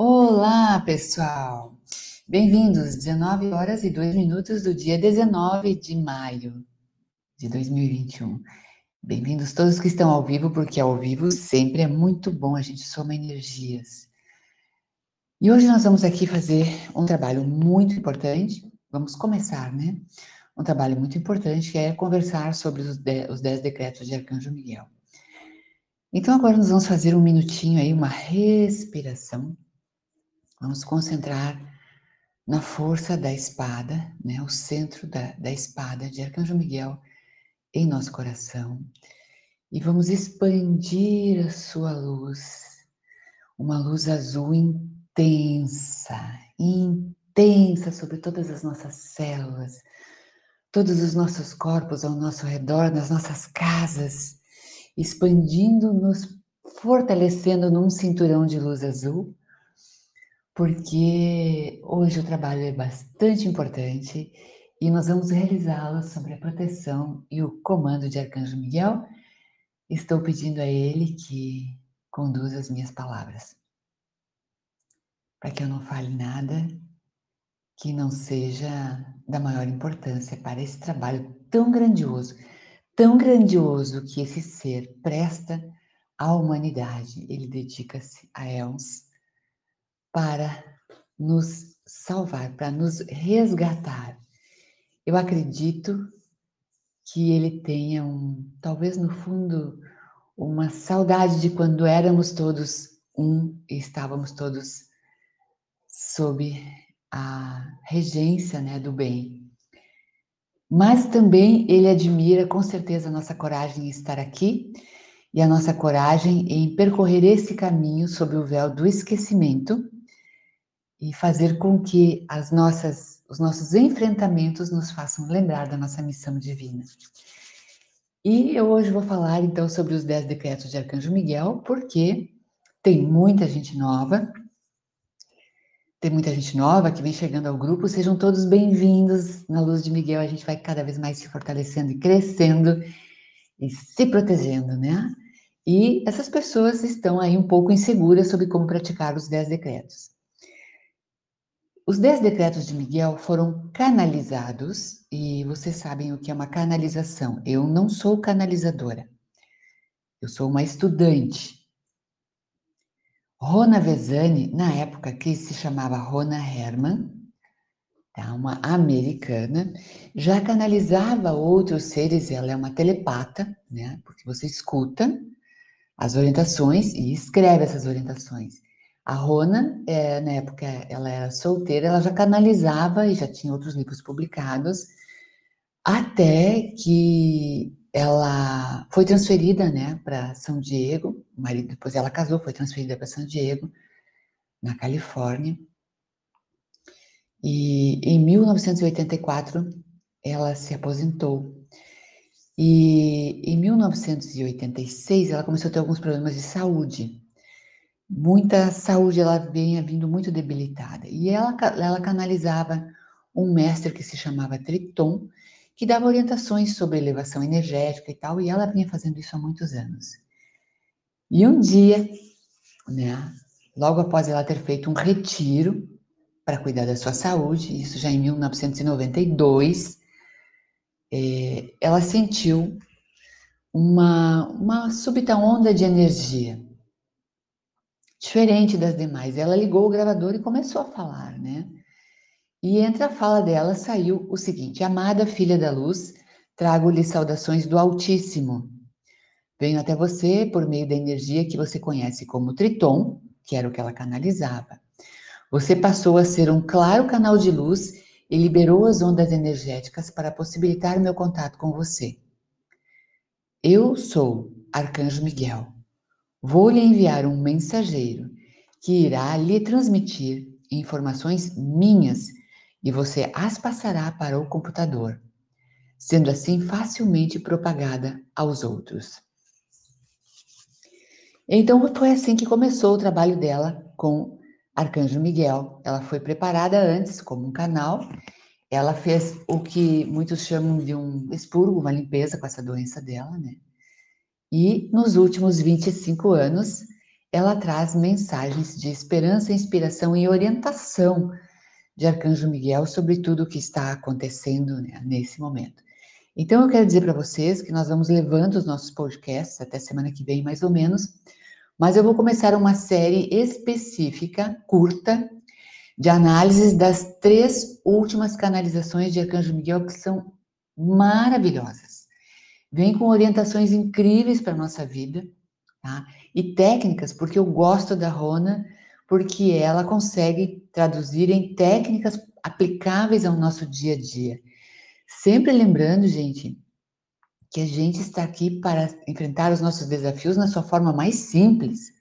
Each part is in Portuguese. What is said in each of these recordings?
Olá, pessoal! Bem-vindos, 19 horas e 2 minutos do dia 19 de maio de 2021. Bem-vindos todos que estão ao vivo, porque ao vivo sempre é muito bom, a gente soma energias. E hoje nós vamos aqui fazer um trabalho muito importante, vamos começar, né? Um trabalho muito importante que é conversar sobre os 10 decretos de Arcanjo Miguel. Então agora nós vamos fazer um minutinho aí, uma respiração Vamos concentrar na força da espada, né, o centro da, da espada de Arcanjo Miguel em nosso coração. E vamos expandir a sua luz, uma luz azul intensa, intensa sobre todas as nossas células, todos os nossos corpos ao nosso redor, nas nossas casas, expandindo-nos, fortalecendo num cinturão de luz azul porque hoje o trabalho é bastante importante e nós vamos realizá-lo sobre a proteção e o comando de Arcanjo Miguel. Estou pedindo a ele que conduza as minhas palavras, para que eu não fale nada que não seja da maior importância para esse trabalho tão grandioso, tão grandioso que esse ser presta à humanidade. Ele dedica-se a Els para nos salvar, para nos resgatar. Eu acredito que ele tenha um, talvez no fundo, uma saudade de quando éramos todos um e estávamos todos sob a regência né, do bem. Mas também ele admira com certeza a nossa coragem em estar aqui e a nossa coragem em percorrer esse caminho sob o véu do esquecimento e fazer com que as nossas, os nossos enfrentamentos nos façam lembrar da nossa missão divina. E eu hoje vou falar então sobre os dez decretos de Arcanjo Miguel, porque tem muita gente nova, tem muita gente nova que vem chegando ao grupo, sejam todos bem-vindos na luz de Miguel, a gente vai cada vez mais se fortalecendo e crescendo e se protegendo, né? E essas pessoas estão aí um pouco inseguras sobre como praticar os dez decretos. Os dez decretos de Miguel foram canalizados, e vocês sabem o que é uma canalização. Eu não sou canalizadora, eu sou uma estudante. Rona Vezani, na época que se chamava Rona Herman, tá? uma americana, já canalizava outros seres, ela é uma telepata, né? porque você escuta as orientações e escreve essas orientações. A Rona, é, na época ela era solteira, ela já canalizava e já tinha outros livros publicados, até que ela foi transferida né, para São Diego, o marido, depois ela casou, foi transferida para São Diego, na Califórnia. E em 1984 ela se aposentou. E em 1986 ela começou a ter alguns problemas de saúde muita saúde, ela vinha vindo muito debilitada. E ela, ela canalizava um mestre que se chamava Triton, que dava orientações sobre elevação energética e tal, e ela vinha fazendo isso há muitos anos. E um dia, né, logo após ela ter feito um retiro para cuidar da sua saúde, isso já em 1992, é, ela sentiu uma, uma súbita onda de energia diferente das demais. Ela ligou o gravador e começou a falar, né? E entre a fala dela saiu o seguinte: Amada filha da luz, trago-lhe saudações do Altíssimo. Venho até você por meio da energia que você conhece como Triton, que era o que ela canalizava. Você passou a ser um claro canal de luz e liberou as ondas energéticas para possibilitar meu contato com você. Eu sou Arcanjo Miguel Vou lhe enviar um mensageiro que irá lhe transmitir informações minhas e você as passará para o computador, sendo assim facilmente propagada aos outros. Então foi assim que começou o trabalho dela com Arcanjo Miguel. Ela foi preparada antes como um canal. Ela fez o que muitos chamam de um expurgo, uma limpeza com essa doença dela, né? E nos últimos 25 anos, ela traz mensagens de esperança, inspiração e orientação de Arcanjo Miguel sobre tudo o que está acontecendo né, nesse momento. Então, eu quero dizer para vocês que nós vamos levando os nossos podcasts até semana que vem, mais ou menos, mas eu vou começar uma série específica, curta, de análises das três últimas canalizações de Arcanjo Miguel, que são maravilhosas. Vem com orientações incríveis para a nossa vida, tá? E técnicas, porque eu gosto da Rona, porque ela consegue traduzir em técnicas aplicáveis ao nosso dia a dia. Sempre lembrando, gente, que a gente está aqui para enfrentar os nossos desafios na sua forma mais simples.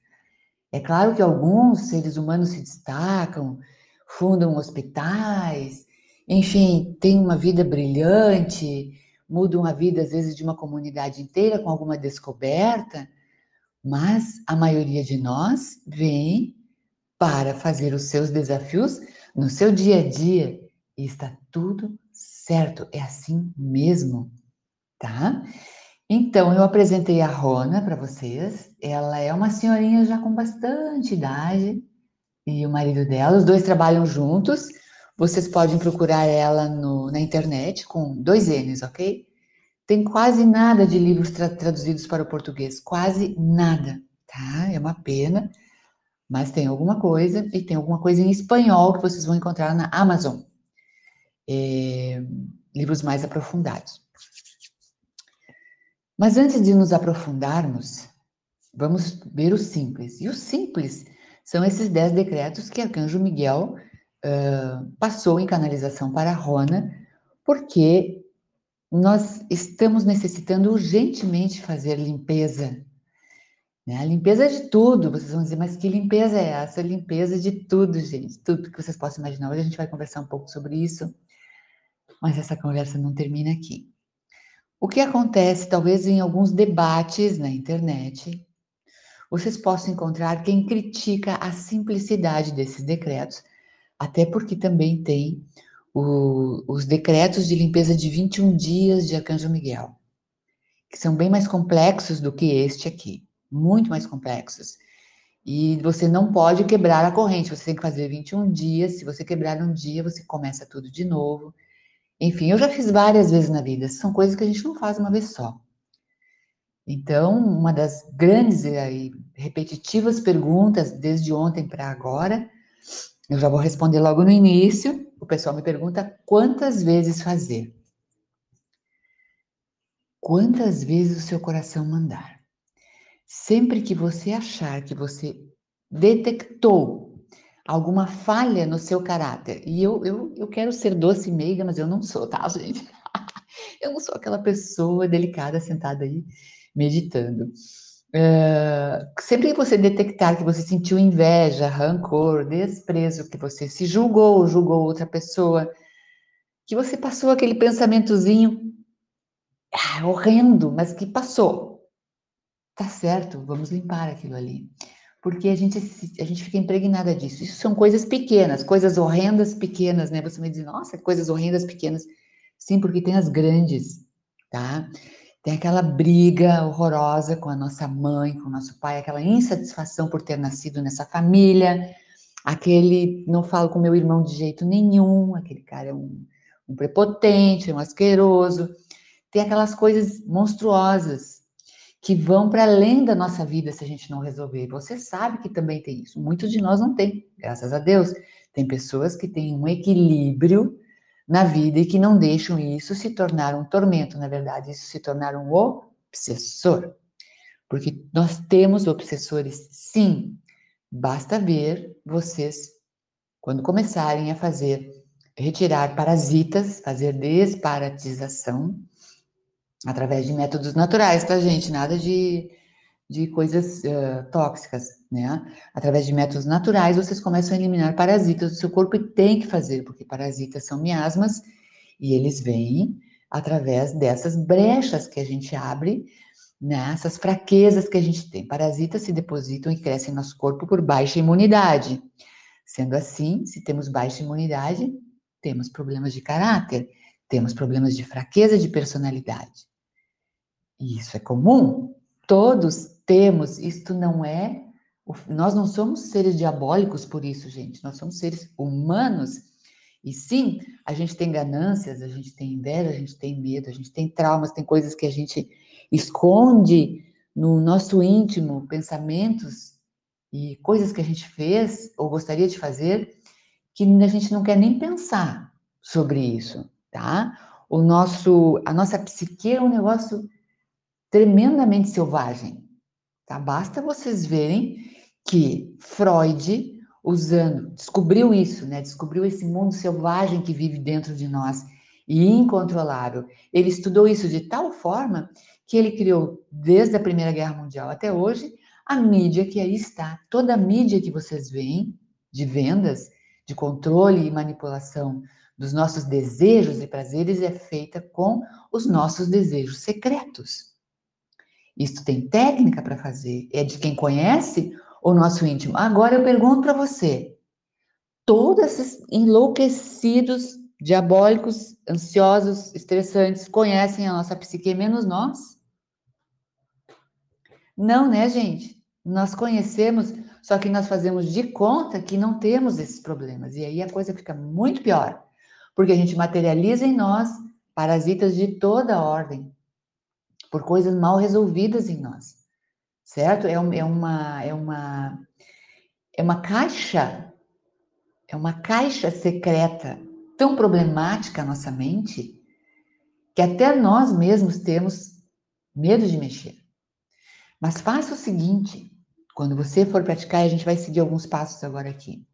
É claro que alguns seres humanos se destacam, fundam hospitais, enfim, têm uma vida brilhante, mudam a vida às vezes de uma comunidade inteira com alguma descoberta, mas a maioria de nós vem para fazer os seus desafios no seu dia a dia e está tudo certo, é assim mesmo, tá? Então, eu apresentei a Rona para vocês. Ela é uma senhorinha já com bastante idade e o marido dela, os dois trabalham juntos. Vocês podem procurar ela no, na internet com dois N's, ok? Tem quase nada de livros tra traduzidos para o português, quase nada, tá? É uma pena, mas tem alguma coisa e tem alguma coisa em espanhol que vocês vão encontrar na Amazon é, livros mais aprofundados. Mas antes de nos aprofundarmos, vamos ver o simples. E o simples são esses dez decretos que Arcanjo Miguel passou em canalização para Rona, porque nós estamos necessitando urgentemente fazer limpeza. Né? A limpeza de tudo. Vocês vão dizer, mas que limpeza é essa? Limpeza de tudo, gente. Tudo que vocês possam imaginar. Hoje a gente vai conversar um pouco sobre isso mas essa conversa não termina aqui. O que acontece, talvez em alguns debates na internet, vocês possam encontrar quem critica a simplicidade desses decretos, até porque também tem o, os decretos de limpeza de 21 dias de Arcanjo Miguel, que são bem mais complexos do que este aqui, muito mais complexos. E você não pode quebrar a corrente, você tem que fazer 21 dias. Se você quebrar um dia, você começa tudo de novo. Enfim, eu já fiz várias vezes na vida, são coisas que a gente não faz uma vez só. Então, uma das grandes e repetitivas perguntas desde ontem para agora, eu já vou responder logo no início. O pessoal me pergunta quantas vezes fazer. Quantas vezes o seu coração mandar. Sempre que você achar que você detectou alguma falha no seu caráter. E eu, eu, eu quero ser doce e meiga, mas eu não sou, tá, gente? eu não sou aquela pessoa delicada sentada aí meditando. Uh, sempre que você detectar que você sentiu inveja, rancor, desprezo, que você se julgou, julgou outra pessoa, que você passou aquele pensamentozinho ah, horrendo, mas que passou. Tá certo, vamos limpar aquilo ali porque a gente, a gente fica impregnada disso. Isso são coisas pequenas, coisas horrendas pequenas, né? Você me diz, nossa, coisas horrendas pequenas. Sim, porque tem as grandes, tá? Tem aquela briga horrorosa com a nossa mãe, com o nosso pai, aquela insatisfação por ter nascido nessa família, aquele não falo com meu irmão de jeito nenhum, aquele cara é um, um prepotente, é um asqueroso. Tem aquelas coisas monstruosas que vão para além da nossa vida se a gente não resolver. Você sabe que também tem isso. Muitos de nós não tem, graças a Deus. Tem pessoas que têm um equilíbrio na vida e que não deixam isso se tornar um tormento, na verdade, isso se tornar um obsessor. Porque nós temos obsessores, sim. Basta ver vocês, quando começarem a fazer, retirar parasitas, fazer desparatização, através de métodos naturais, tá, gente? Nada de, de coisas uh, tóxicas, né? Através de métodos naturais, vocês começam a eliminar parasitas do seu corpo e tem que fazer, porque parasitas são miasmas e eles vêm através dessas brechas que a gente abre, né? Essas fraquezas que a gente tem. Parasitas se depositam e crescem no nosso corpo por baixa imunidade. Sendo assim, se temos baixa imunidade, temos problemas de caráter, temos problemas de fraqueza de personalidade. E isso é comum. Todos temos, isto não é Nós não somos seres diabólicos por isso, gente. Nós somos seres humanos. E sim, a gente tem ganâncias, a gente tem inveja, a gente tem medo, a gente tem traumas, tem coisas que a gente esconde no nosso íntimo, pensamentos e coisas que a gente fez ou gostaria de fazer que a gente não quer nem pensar sobre isso, tá? O nosso, a nossa psique é um negócio tremendamente selvagem, tá? Basta vocês verem que Freud, usando, descobriu isso, né? Descobriu esse mundo selvagem que vive dentro de nós e incontrolável. Ele estudou isso de tal forma que ele criou, desde a Primeira Guerra Mundial até hoje, a mídia que aí está. Toda a mídia que vocês veem, de vendas, de controle e manipulação dos nossos desejos e prazeres, é feita com os nossos desejos secretos. Isto tem técnica para fazer, é de quem conhece o nosso íntimo. Agora eu pergunto para você: todos esses enlouquecidos, diabólicos, ansiosos, estressantes conhecem a nossa psique menos nós? Não, né, gente? Nós conhecemos, só que nós fazemos de conta que não temos esses problemas. E aí a coisa fica muito pior, porque a gente materializa em nós parasitas de toda ordem, por coisas mal resolvidas em nós certo? É, é, uma, é, uma, é uma caixa, é uma caixa secreta tão problemática a nossa mente, que até nós mesmos temos medo de mexer. Mas faça o seguinte, quando você for praticar, a gente vai seguir alguns passos agora aqui.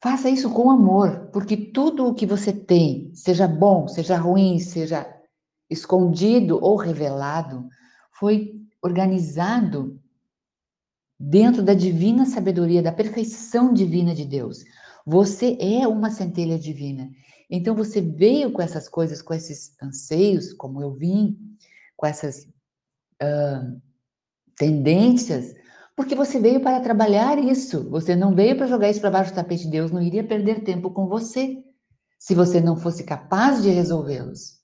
Faça isso com amor, porque tudo o que você tem, seja bom, seja ruim, seja escondido ou revelado, foi organizado dentro da divina sabedoria, da perfeição divina de Deus. Você é uma centelha divina. Então você veio com essas coisas, com esses anseios, como eu vim, com essas uh, tendências, porque você veio para trabalhar isso. Você não veio para jogar isso para baixo do tapete. Deus não iria perder tempo com você se você não fosse capaz de resolvê-los.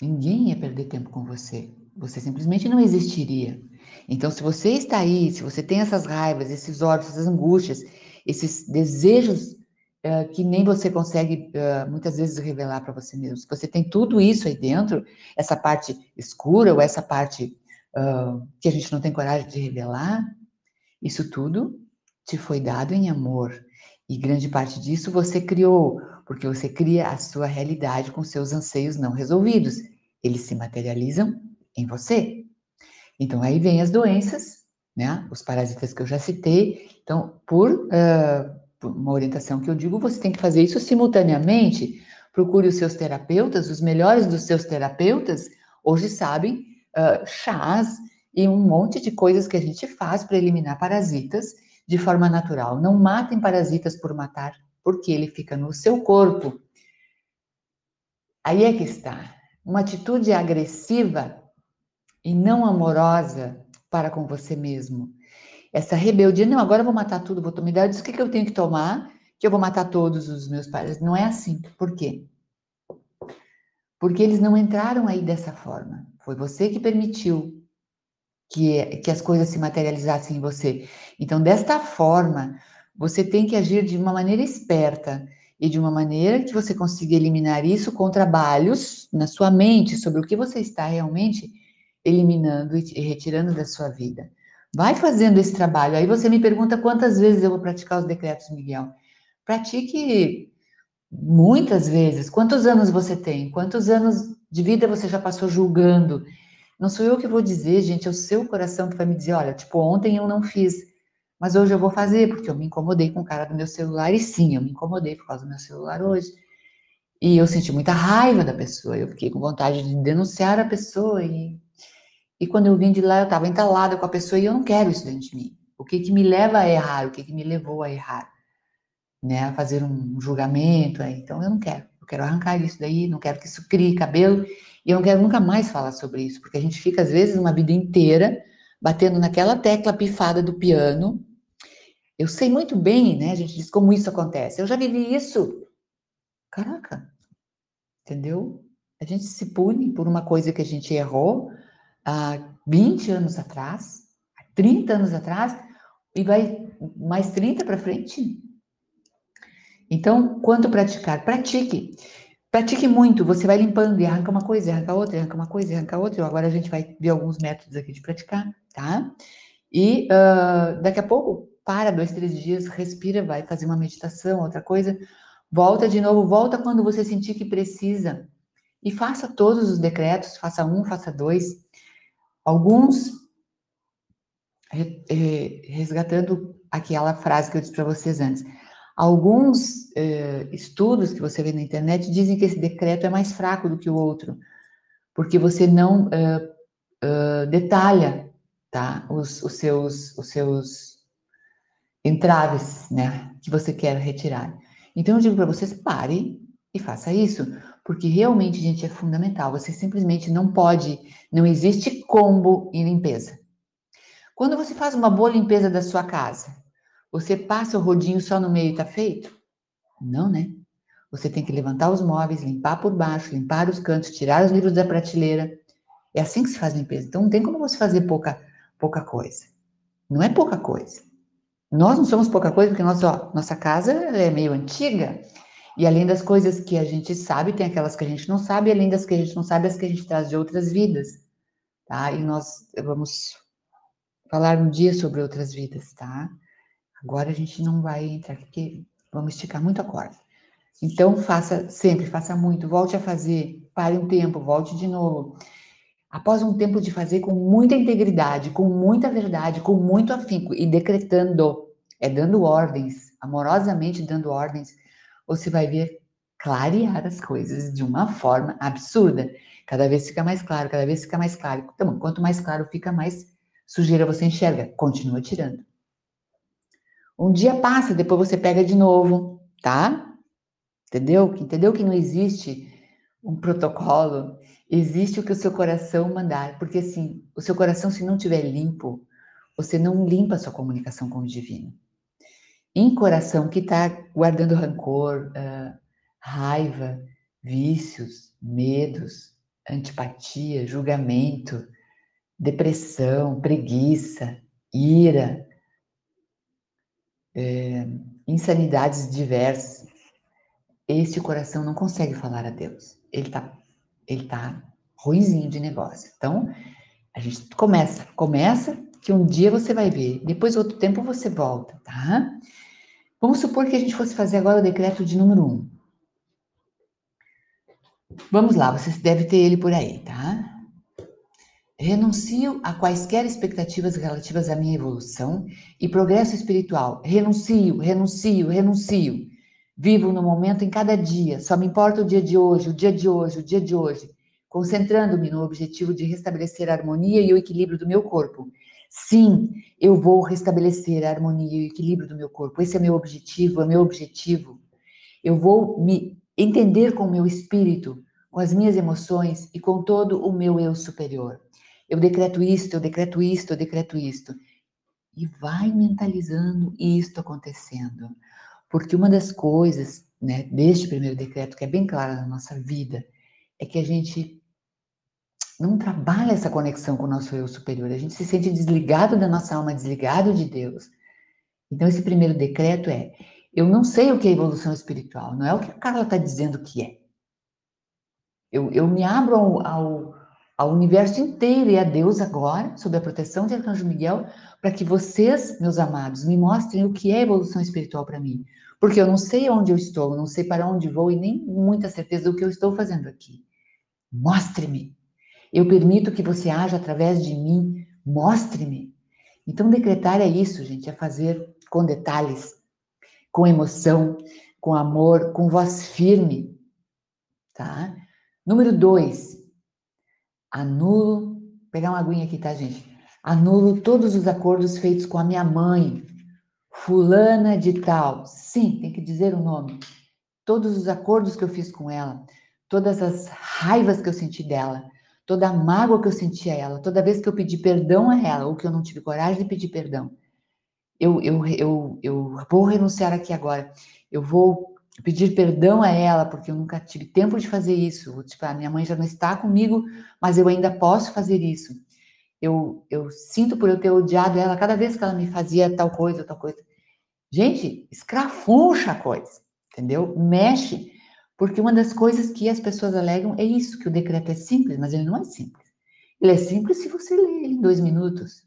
Ninguém ia perder tempo com você. Você simplesmente não existiria. Então, se você está aí, se você tem essas raivas, esses ódios, essas angústias, esses desejos uh, que nem você consegue uh, muitas vezes revelar para você mesmo, se você tem tudo isso aí dentro, essa parte escura ou essa parte uh, que a gente não tem coragem de revelar, isso tudo te foi dado em amor. E grande parte disso você criou, porque você cria a sua realidade com seus anseios não resolvidos. Eles se materializam em você. Então, aí vem as doenças, né? Os parasitas que eu já citei. Então, por, uh, por uma orientação que eu digo, você tem que fazer isso simultaneamente. Procure os seus terapeutas, os melhores dos seus terapeutas, hoje sabem, uh, chás e um monte de coisas que a gente faz para eliminar parasitas de forma natural. Não matem parasitas por matar, porque ele fica no seu corpo. Aí é que está. Uma atitude agressiva e não amorosa para com você mesmo. Essa rebeldia, não, agora eu vou matar tudo, vou tomar idade, o que, que eu tenho que tomar, que eu vou matar todos os meus pais. Não é assim. Por quê? Porque eles não entraram aí dessa forma. Foi você que permitiu que, que as coisas se materializassem em você. Então, desta forma, você tem que agir de uma maneira esperta e de uma maneira que você consiga eliminar isso com trabalhos na sua mente sobre o que você está realmente eliminando e retirando da sua vida. Vai fazendo esse trabalho. Aí você me pergunta quantas vezes eu vou praticar os decretos, Miguel. Pratique muitas vezes. Quantos anos você tem? Quantos anos de vida você já passou julgando? Não sou eu que vou dizer, gente, é o seu coração que vai me dizer, olha, tipo, ontem eu não fiz, mas hoje eu vou fazer, porque eu me incomodei com o cara do meu celular, e sim, eu me incomodei por causa do meu celular hoje. E eu senti muita raiva da pessoa, eu fiquei com vontade de denunciar a pessoa, e, e quando eu vim de lá, eu estava entalada com a pessoa, e eu não quero isso dentro de mim. O que que me leva a errar? O que que me levou a errar? Né, a fazer um julgamento, então eu não quero. Eu quero arrancar isso daí, não quero que isso crie cabelo, e eu não quero nunca mais falar sobre isso, porque a gente fica, às vezes, uma vida inteira batendo naquela tecla pifada do piano. Eu sei muito bem, né? A gente diz como isso acontece. Eu já vivi isso. Caraca, entendeu? A gente se pune por uma coisa que a gente errou, há 20 anos atrás, há 30 anos atrás, e vai mais 30 para frente. Então, quanto praticar? Pratique. Pratique muito, você vai limpando e arranca uma coisa, arranca outra, arranca uma coisa, arranca outra. Agora a gente vai ver alguns métodos aqui de praticar, tá? E uh, daqui a pouco, para dois, três dias, respira, vai fazer uma meditação, outra coisa, volta de novo, volta quando você sentir que precisa. E faça todos os decretos, faça um, faça dois. Alguns, resgatando aquela frase que eu disse para vocês antes, Alguns eh, estudos que você vê na internet dizem que esse decreto é mais fraco do que o outro, porque você não eh, eh, detalha tá, os, os, seus, os seus entraves né, que você quer retirar. Então, eu digo para vocês, pare e faça isso, porque realmente, gente, é fundamental. Você simplesmente não pode, não existe combo em limpeza. Quando você faz uma boa limpeza da sua casa, você passa o rodinho só no meio e tá feito? Não, né? Você tem que levantar os móveis, limpar por baixo, limpar os cantos, tirar os livros da prateleira. É assim que se faz limpeza. Então não tem como você fazer pouca, pouca coisa. Não é pouca coisa. Nós não somos pouca coisa porque ó, nossa casa é meio antiga. E além das coisas que a gente sabe, tem aquelas que a gente não sabe, e além das que a gente não sabe, as que a gente traz de outras vidas. Tá? E nós vamos falar um dia sobre outras vidas, tá? Agora a gente não vai entrar aqui, porque vamos esticar muito a corda. Então, faça sempre, faça muito, volte a fazer, pare um tempo, volte de novo. Após um tempo de fazer com muita integridade, com muita verdade, com muito afinco e decretando, é dando ordens, amorosamente dando ordens, você vai ver clarear as coisas de uma forma absurda. Cada vez fica mais claro, cada vez fica mais claro. Então, quanto mais claro fica, mais sujeira você enxerga. Continua tirando. Um dia passa, depois você pega de novo, tá? Entendeu? Entendeu que não existe um protocolo, existe o que o seu coração mandar, porque assim, o seu coração se não tiver limpo, você não limpa a sua comunicação com o divino. Em coração que está guardando rancor, uh, raiva, vícios, medos, antipatia, julgamento, depressão, preguiça, ira, é, insanidades diversas, este coração não consegue falar a Deus. Ele tá, ele tá ruizinho de negócio. Então, a gente começa, começa que um dia você vai ver, depois outro tempo você volta, tá? Vamos supor que a gente fosse fazer agora o decreto de número um. Vamos lá, você deve ter ele por aí, tá? Renuncio a quaisquer expectativas relativas à minha evolução e progresso espiritual. Renuncio, renuncio, renuncio. Vivo no momento em cada dia. Só me importa o dia de hoje, o dia de hoje, o dia de hoje. Concentrando-me no objetivo de restabelecer a harmonia e o equilíbrio do meu corpo. Sim, eu vou restabelecer a harmonia e o equilíbrio do meu corpo. Esse é meu objetivo, é meu objetivo. Eu vou me entender com o meu espírito, com as minhas emoções e com todo o meu eu superior. Eu decreto isto, eu decreto isto, eu decreto isto. E vai mentalizando isto acontecendo. Porque uma das coisas, né, deste primeiro decreto, que é bem clara na nossa vida, é que a gente não trabalha essa conexão com o nosso eu superior. A gente se sente desligado da nossa alma, desligado de Deus. Então, esse primeiro decreto é: eu não sei o que é evolução espiritual, não é o que a Carla está dizendo que é. Eu, eu me abro ao, ao ao universo inteiro e a Deus agora, sob a proteção de Arcanjo Miguel, para que vocês, meus amados, me mostrem o que é evolução espiritual para mim. Porque eu não sei onde eu estou, não sei para onde vou e nem muita certeza do que eu estou fazendo aqui. Mostre-me. Eu permito que você haja através de mim. Mostre-me. Então, decretar é isso, gente, é fazer com detalhes, com emoção, com amor, com voz firme, tá? Número dois, Anulo, pegar uma aguinha aqui, tá, gente? Anulo todos os acordos feitos com a minha mãe, fulana de tal. Sim, tem que dizer o nome. Todos os acordos que eu fiz com ela, todas as raivas que eu senti dela, toda a mágoa que eu senti a ela, toda vez que eu pedi perdão a ela, ou que eu não tive coragem de pedir perdão, eu, eu, eu, eu vou renunciar aqui agora. Eu vou pedir perdão a ela, porque eu nunca tive tempo de fazer isso. Tipo, a minha mãe já não está comigo, mas eu ainda posso fazer isso. eu, eu sinto por eu ter odiado ela cada vez que ela me fazia tal coisa, tal coisa. Gente, escrafuncha a coisa, entendeu? Mexe, porque uma das coisas que as pessoas alegam é isso, que o decreto é simples, mas ele não é simples. Ele é simples se você ler ele em dois minutos.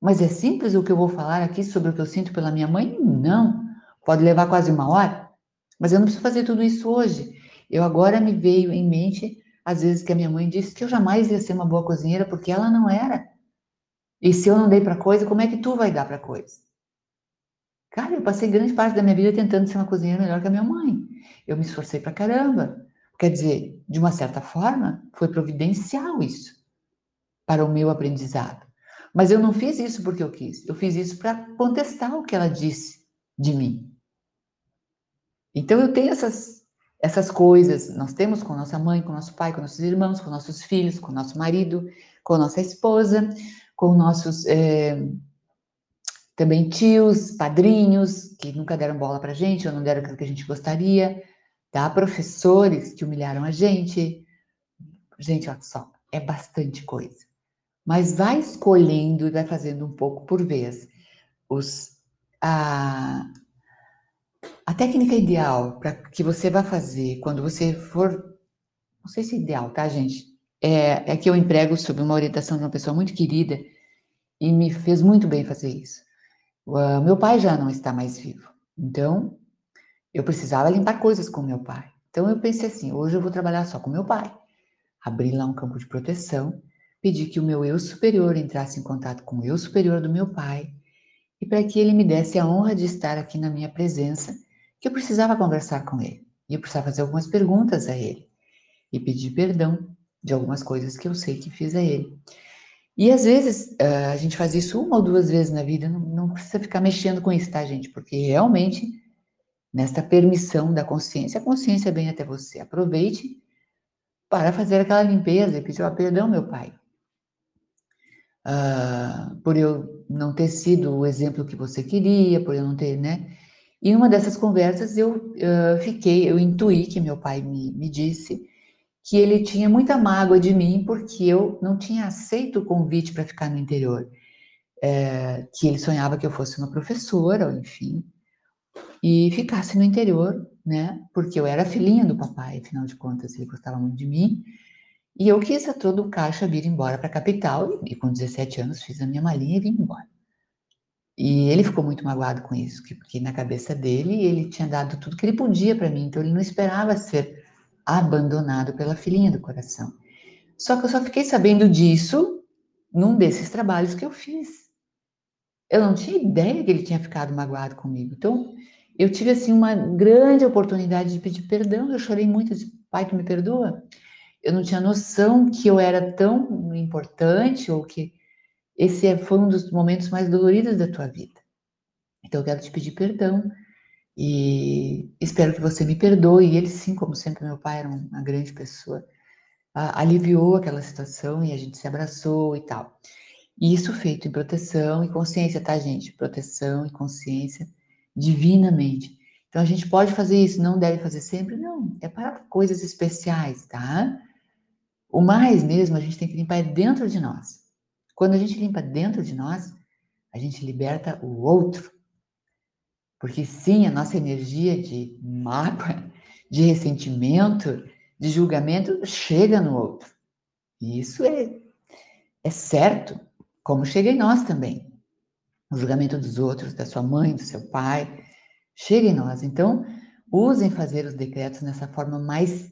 Mas é simples o que eu vou falar aqui sobre o que eu sinto pela minha mãe? Não. Pode levar quase uma hora, mas eu não preciso fazer tudo isso hoje. Eu agora me veio em mente às vezes que a minha mãe disse que eu jamais ia ser uma boa cozinheira porque ela não era. E se eu não dei para coisa, como é que tu vai dar para coisa? Cara, eu passei grande parte da minha vida tentando ser uma cozinheira melhor que a minha mãe. Eu me esforcei para caramba. Quer dizer, de uma certa forma, foi providencial isso para o meu aprendizado. Mas eu não fiz isso porque eu quis. Eu fiz isso para contestar o que ela disse de mim. Então eu tenho essas essas coisas nós temos com nossa mãe, com nosso pai, com nossos irmãos, com nossos filhos, com nosso marido, com nossa esposa, com nossos é, também tios, padrinhos, que nunca deram bola para gente ou não deram aquilo que a gente gostaria, tá? Professores que humilharam a gente. Gente, olha só, é bastante coisa. Mas vai escolhendo e vai fazendo um pouco por vez. Os, a, a técnica ideal para que você vai fazer quando você for, não sei se é ideal, tá, gente? É, é que eu emprego sob uma orientação de uma pessoa muito querida e me fez muito bem fazer isso. Uh, meu pai já não está mais vivo, então eu precisava limpar coisas com meu pai. Então eu pensei assim: hoje eu vou trabalhar só com meu pai. Abri lá um campo de proteção, pedi que o meu eu superior entrasse em contato com o eu superior do meu pai e para que ele me desse a honra de estar aqui na minha presença que eu precisava conversar com ele. E eu precisava fazer algumas perguntas a ele. E pedir perdão de algumas coisas que eu sei que fiz a ele. E às vezes a gente faz isso uma ou duas vezes na vida, não, precisa ficar mexendo com isso, tá, gente? Porque realmente, nesta permissão da consciência, a consciência vem até você. Aproveite para fazer aquela limpeza e pedir oh, perdão, meu pai. Uh, por eu não ter sido o exemplo que você queria, por eu não ter, né? E numa dessas conversas eu uh, fiquei, eu intuí que meu pai me, me disse que ele tinha muita mágoa de mim porque eu não tinha aceito o convite para ficar no interior. É, que ele sonhava que eu fosse uma professora, enfim, e ficasse no interior, né? Porque eu era filhinha do papai, afinal de contas, ele gostava muito de mim. E eu quis a todo caixa vir embora para a capital, e com 17 anos fiz a minha malinha e vim embora. E ele ficou muito magoado com isso, porque na cabeça dele ele tinha dado tudo que ele podia para mim, então ele não esperava ser abandonado pela filhinha do coração. Só que eu só fiquei sabendo disso num desses trabalhos que eu fiz. Eu não tinha ideia que ele tinha ficado magoado comigo. Então, eu tive assim uma grande oportunidade de pedir perdão. Eu chorei muito, disse, pai, tu me perdoa? Eu não tinha noção que eu era tão importante ou que esse é, foi um dos momentos mais doloridos da tua vida. Então eu quero te pedir perdão e espero que você me perdoe. E ele, sim, como sempre, meu pai era uma grande pessoa, aliviou aquela situação e a gente se abraçou e tal. E isso feito em proteção e consciência, tá, gente? Proteção e consciência divinamente. Então a gente pode fazer isso, não deve fazer sempre, não. É para coisas especiais, tá? O mais mesmo a gente tem que limpar dentro de nós. Quando a gente limpa dentro de nós, a gente liberta o outro. Porque sim, a nossa energia de mágoa, de ressentimento, de julgamento chega no outro. E isso é, é certo, como chega em nós também. O julgamento dos outros, da sua mãe, do seu pai, chega em nós. Então, usem fazer os decretos nessa forma mais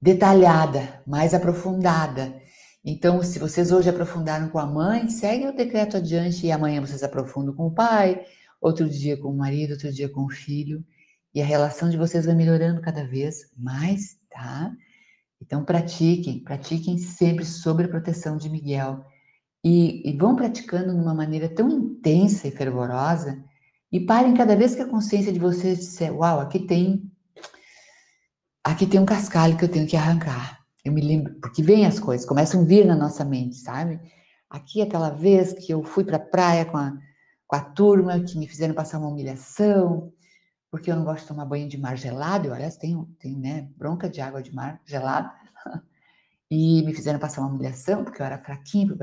detalhada, mais aprofundada, então, se vocês hoje aprofundaram com a mãe, seguem o decreto adiante e amanhã vocês aprofundam com o pai, outro dia com o marido, outro dia com o filho, e a relação de vocês vai melhorando cada vez mais, tá? Então, pratiquem, pratiquem sempre sobre a proteção de Miguel. E, e vão praticando de uma maneira tão intensa e fervorosa, e parem cada vez que a consciência de vocês disser: Uau, aqui tem. Aqui tem um cascalho que eu tenho que arrancar eu me lembro, porque vem as coisas, começam a vir na nossa mente, sabe? Aqui, aquela vez que eu fui para a praia com a, com a turma, que me fizeram passar uma humilhação, porque eu não gosto de tomar banho de mar gelado, eu, aliás, tenho, tenho né, bronca de água de mar gelada. e me fizeram passar uma humilhação, porque eu era fraquinho,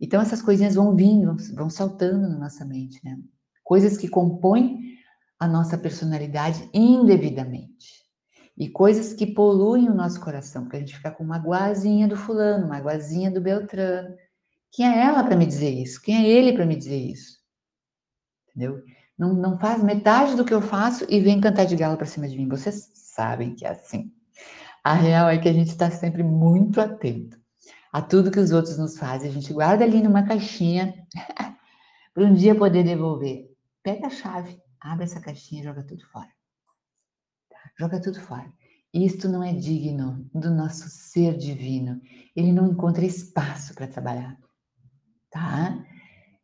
então essas coisinhas vão vindo, vão saltando na nossa mente, né? Coisas que compõem a nossa personalidade indevidamente. E coisas que poluem o nosso coração, porque a gente fica com uma guazinha do fulano, uma guazinha do Beltrano. Quem é ela para me dizer isso? Quem é ele para me dizer isso? Entendeu? Não, não faz metade do que eu faço e vem cantar de galo para cima de mim. Vocês sabem que é assim. A real é que a gente está sempre muito atento a tudo que os outros nos fazem. A gente guarda ali numa caixinha para um dia poder devolver. Pega a chave, abre essa caixinha e joga tudo fora. Tá? Joga tudo fora. Isto não é digno do nosso ser divino. Ele não encontra espaço para trabalhar. Tá?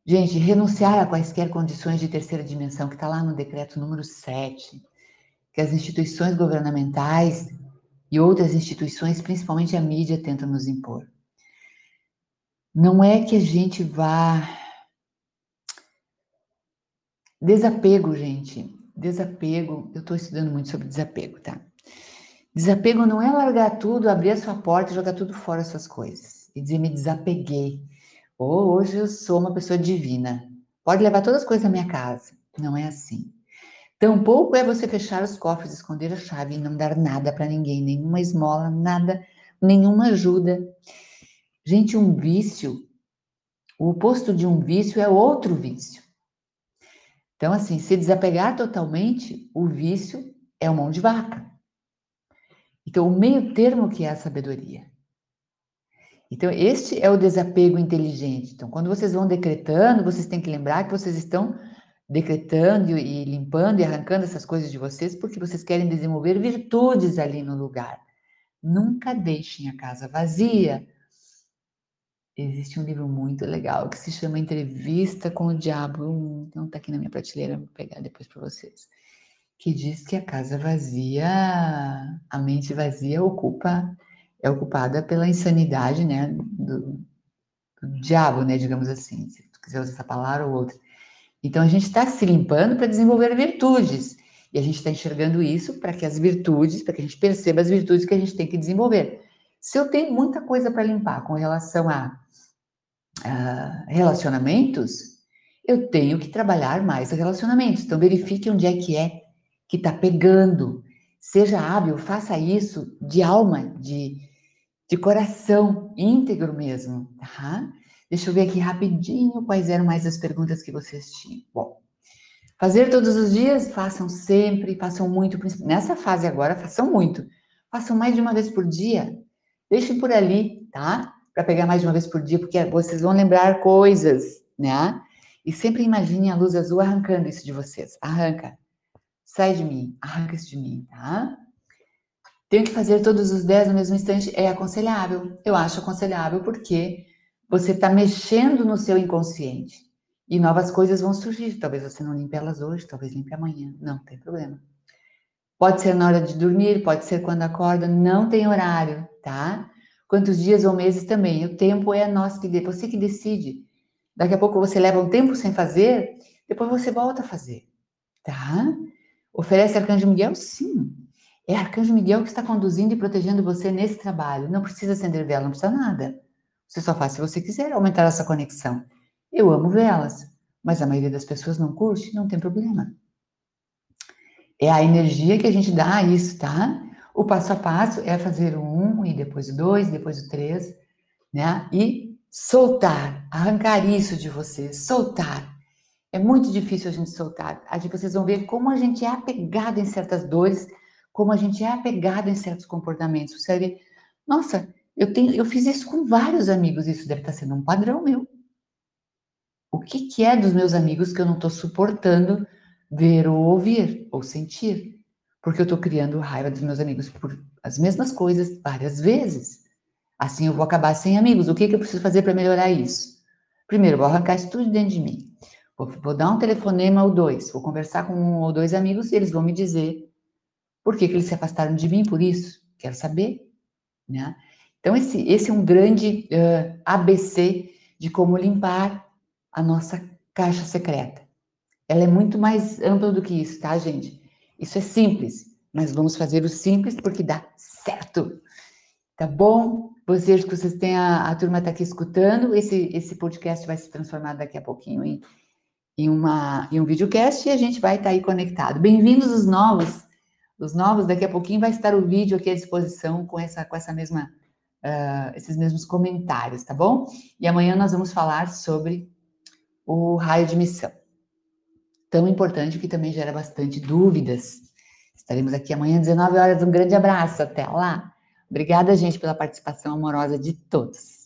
Gente, renunciar a quaisquer condições de terceira dimensão, que está lá no decreto número 7, que as instituições governamentais e outras instituições, principalmente a mídia, tentam nos impor. Não é que a gente vá. Desapego, gente. Desapego, eu estou estudando muito sobre desapego, tá? Desapego não é largar tudo, abrir a sua porta jogar tudo fora as suas coisas. E dizer, me desapeguei. Hoje eu sou uma pessoa divina. Pode levar todas as coisas da minha casa. Não é assim. Tampouco é você fechar os cofres, esconder a chave e não dar nada para ninguém, nenhuma esmola, nada, nenhuma ajuda. Gente, um vício, o oposto de um vício é outro vício. Então, assim, se desapegar totalmente, o vício é o mão de vaca. Então, o meio termo que é a sabedoria. Então, este é o desapego inteligente. Então, quando vocês vão decretando, vocês têm que lembrar que vocês estão decretando e limpando e arrancando essas coisas de vocês porque vocês querem desenvolver virtudes ali no lugar. Nunca deixem a casa vazia. Existe um livro muito legal que se chama Entrevista com o Diabo. Não está aqui na minha prateleira, vou pegar depois para vocês. Que diz que a casa vazia, a mente vazia ocupa, é ocupada pela insanidade, né, do, do diabo, né, digamos assim, se tu quiser usar essa palavra ou outra. Então a gente está se limpando para desenvolver virtudes. E a gente está enxergando isso para que as virtudes, para que a gente perceba as virtudes que a gente tem que desenvolver. Se eu tenho muita coisa para limpar com relação a, a, relacionamentos, eu tenho que trabalhar mais os relacionamentos. Então verifique onde é que é que está pegando. Seja hábil, faça isso de alma, de, de coração íntegro mesmo, tá? Deixa eu ver aqui rapidinho quais eram mais as perguntas que vocês tinham. Bom, fazer todos os dias, façam sempre, façam muito. Nessa fase agora, façam muito. Façam mais de uma vez por dia. Deixem por ali, tá? Para pegar mais de uma vez por dia, porque vocês vão lembrar coisas, né? E sempre imagine a luz azul arrancando isso de vocês. Arranca. Sai de mim. Arranca isso de mim, tá? Tenho que fazer todos os 10 no mesmo instante. É aconselhável. Eu acho aconselhável porque você está mexendo no seu inconsciente. E novas coisas vão surgir. Talvez você não limpe elas hoje, talvez limpe amanhã. Não tem problema. Pode ser na hora de dormir, pode ser quando acorda, não tem horário, tá? Quantos dias ou meses também. O tempo é nosso, que você que decide. Daqui a pouco você leva um tempo sem fazer, depois você volta a fazer, tá? Oferece Arcanjo Miguel? Sim. É Arcanjo Miguel que está conduzindo e protegendo você nesse trabalho. Não precisa acender vela, não precisa nada. Você só faz se você quiser aumentar essa conexão. Eu amo velas, mas a maioria das pessoas não curte, não tem problema. É a energia que a gente dá a isso, tá? O passo a passo é fazer o um e depois o dois, depois o três, né? E soltar, arrancar isso de você, soltar. É muito difícil a gente soltar. A gente, vocês vão ver como a gente é apegado em certas dores, como a gente é apegado em certos comportamentos. Você ver, nossa, eu, tenho, eu fiz isso com vários amigos, isso deve estar sendo um padrão meu. O que, que é dos meus amigos que eu não estou suportando ver ou ouvir ou sentir? Porque eu estou criando raiva dos meus amigos por as mesmas coisas várias vezes. Assim eu vou acabar sem amigos. O que, que eu preciso fazer para melhorar isso? Primeiro, vou arrancar isso tudo dentro de mim. Vou, vou, dar um telefonema ou dois, vou conversar com um ou dois amigos e eles vão me dizer por que, que eles se afastaram de mim por isso. Quero saber, né? Então, esse, esse é um grande uh, ABC de como limpar a nossa caixa secreta. Ela é muito mais ampla do que isso, tá, gente? Isso é simples, mas vamos fazer o simples porque dá certo. Tá bom? Desejo que vocês tenham, a turma está aqui escutando. Esse, esse podcast vai se transformar daqui a pouquinho em, em, uma, em um videocast e a gente vai estar tá aí conectado. Bem-vindos os novos. Os novos, daqui a pouquinho vai estar o vídeo aqui à disposição com essa, com essa mesma, uh, esses mesmos comentários, tá bom? E amanhã nós vamos falar sobre o raio de missão. Tão importante que também gera bastante dúvidas. Estaremos aqui amanhã, 19 horas. Um grande abraço. Até lá. Obrigada, gente, pela participação amorosa de todos.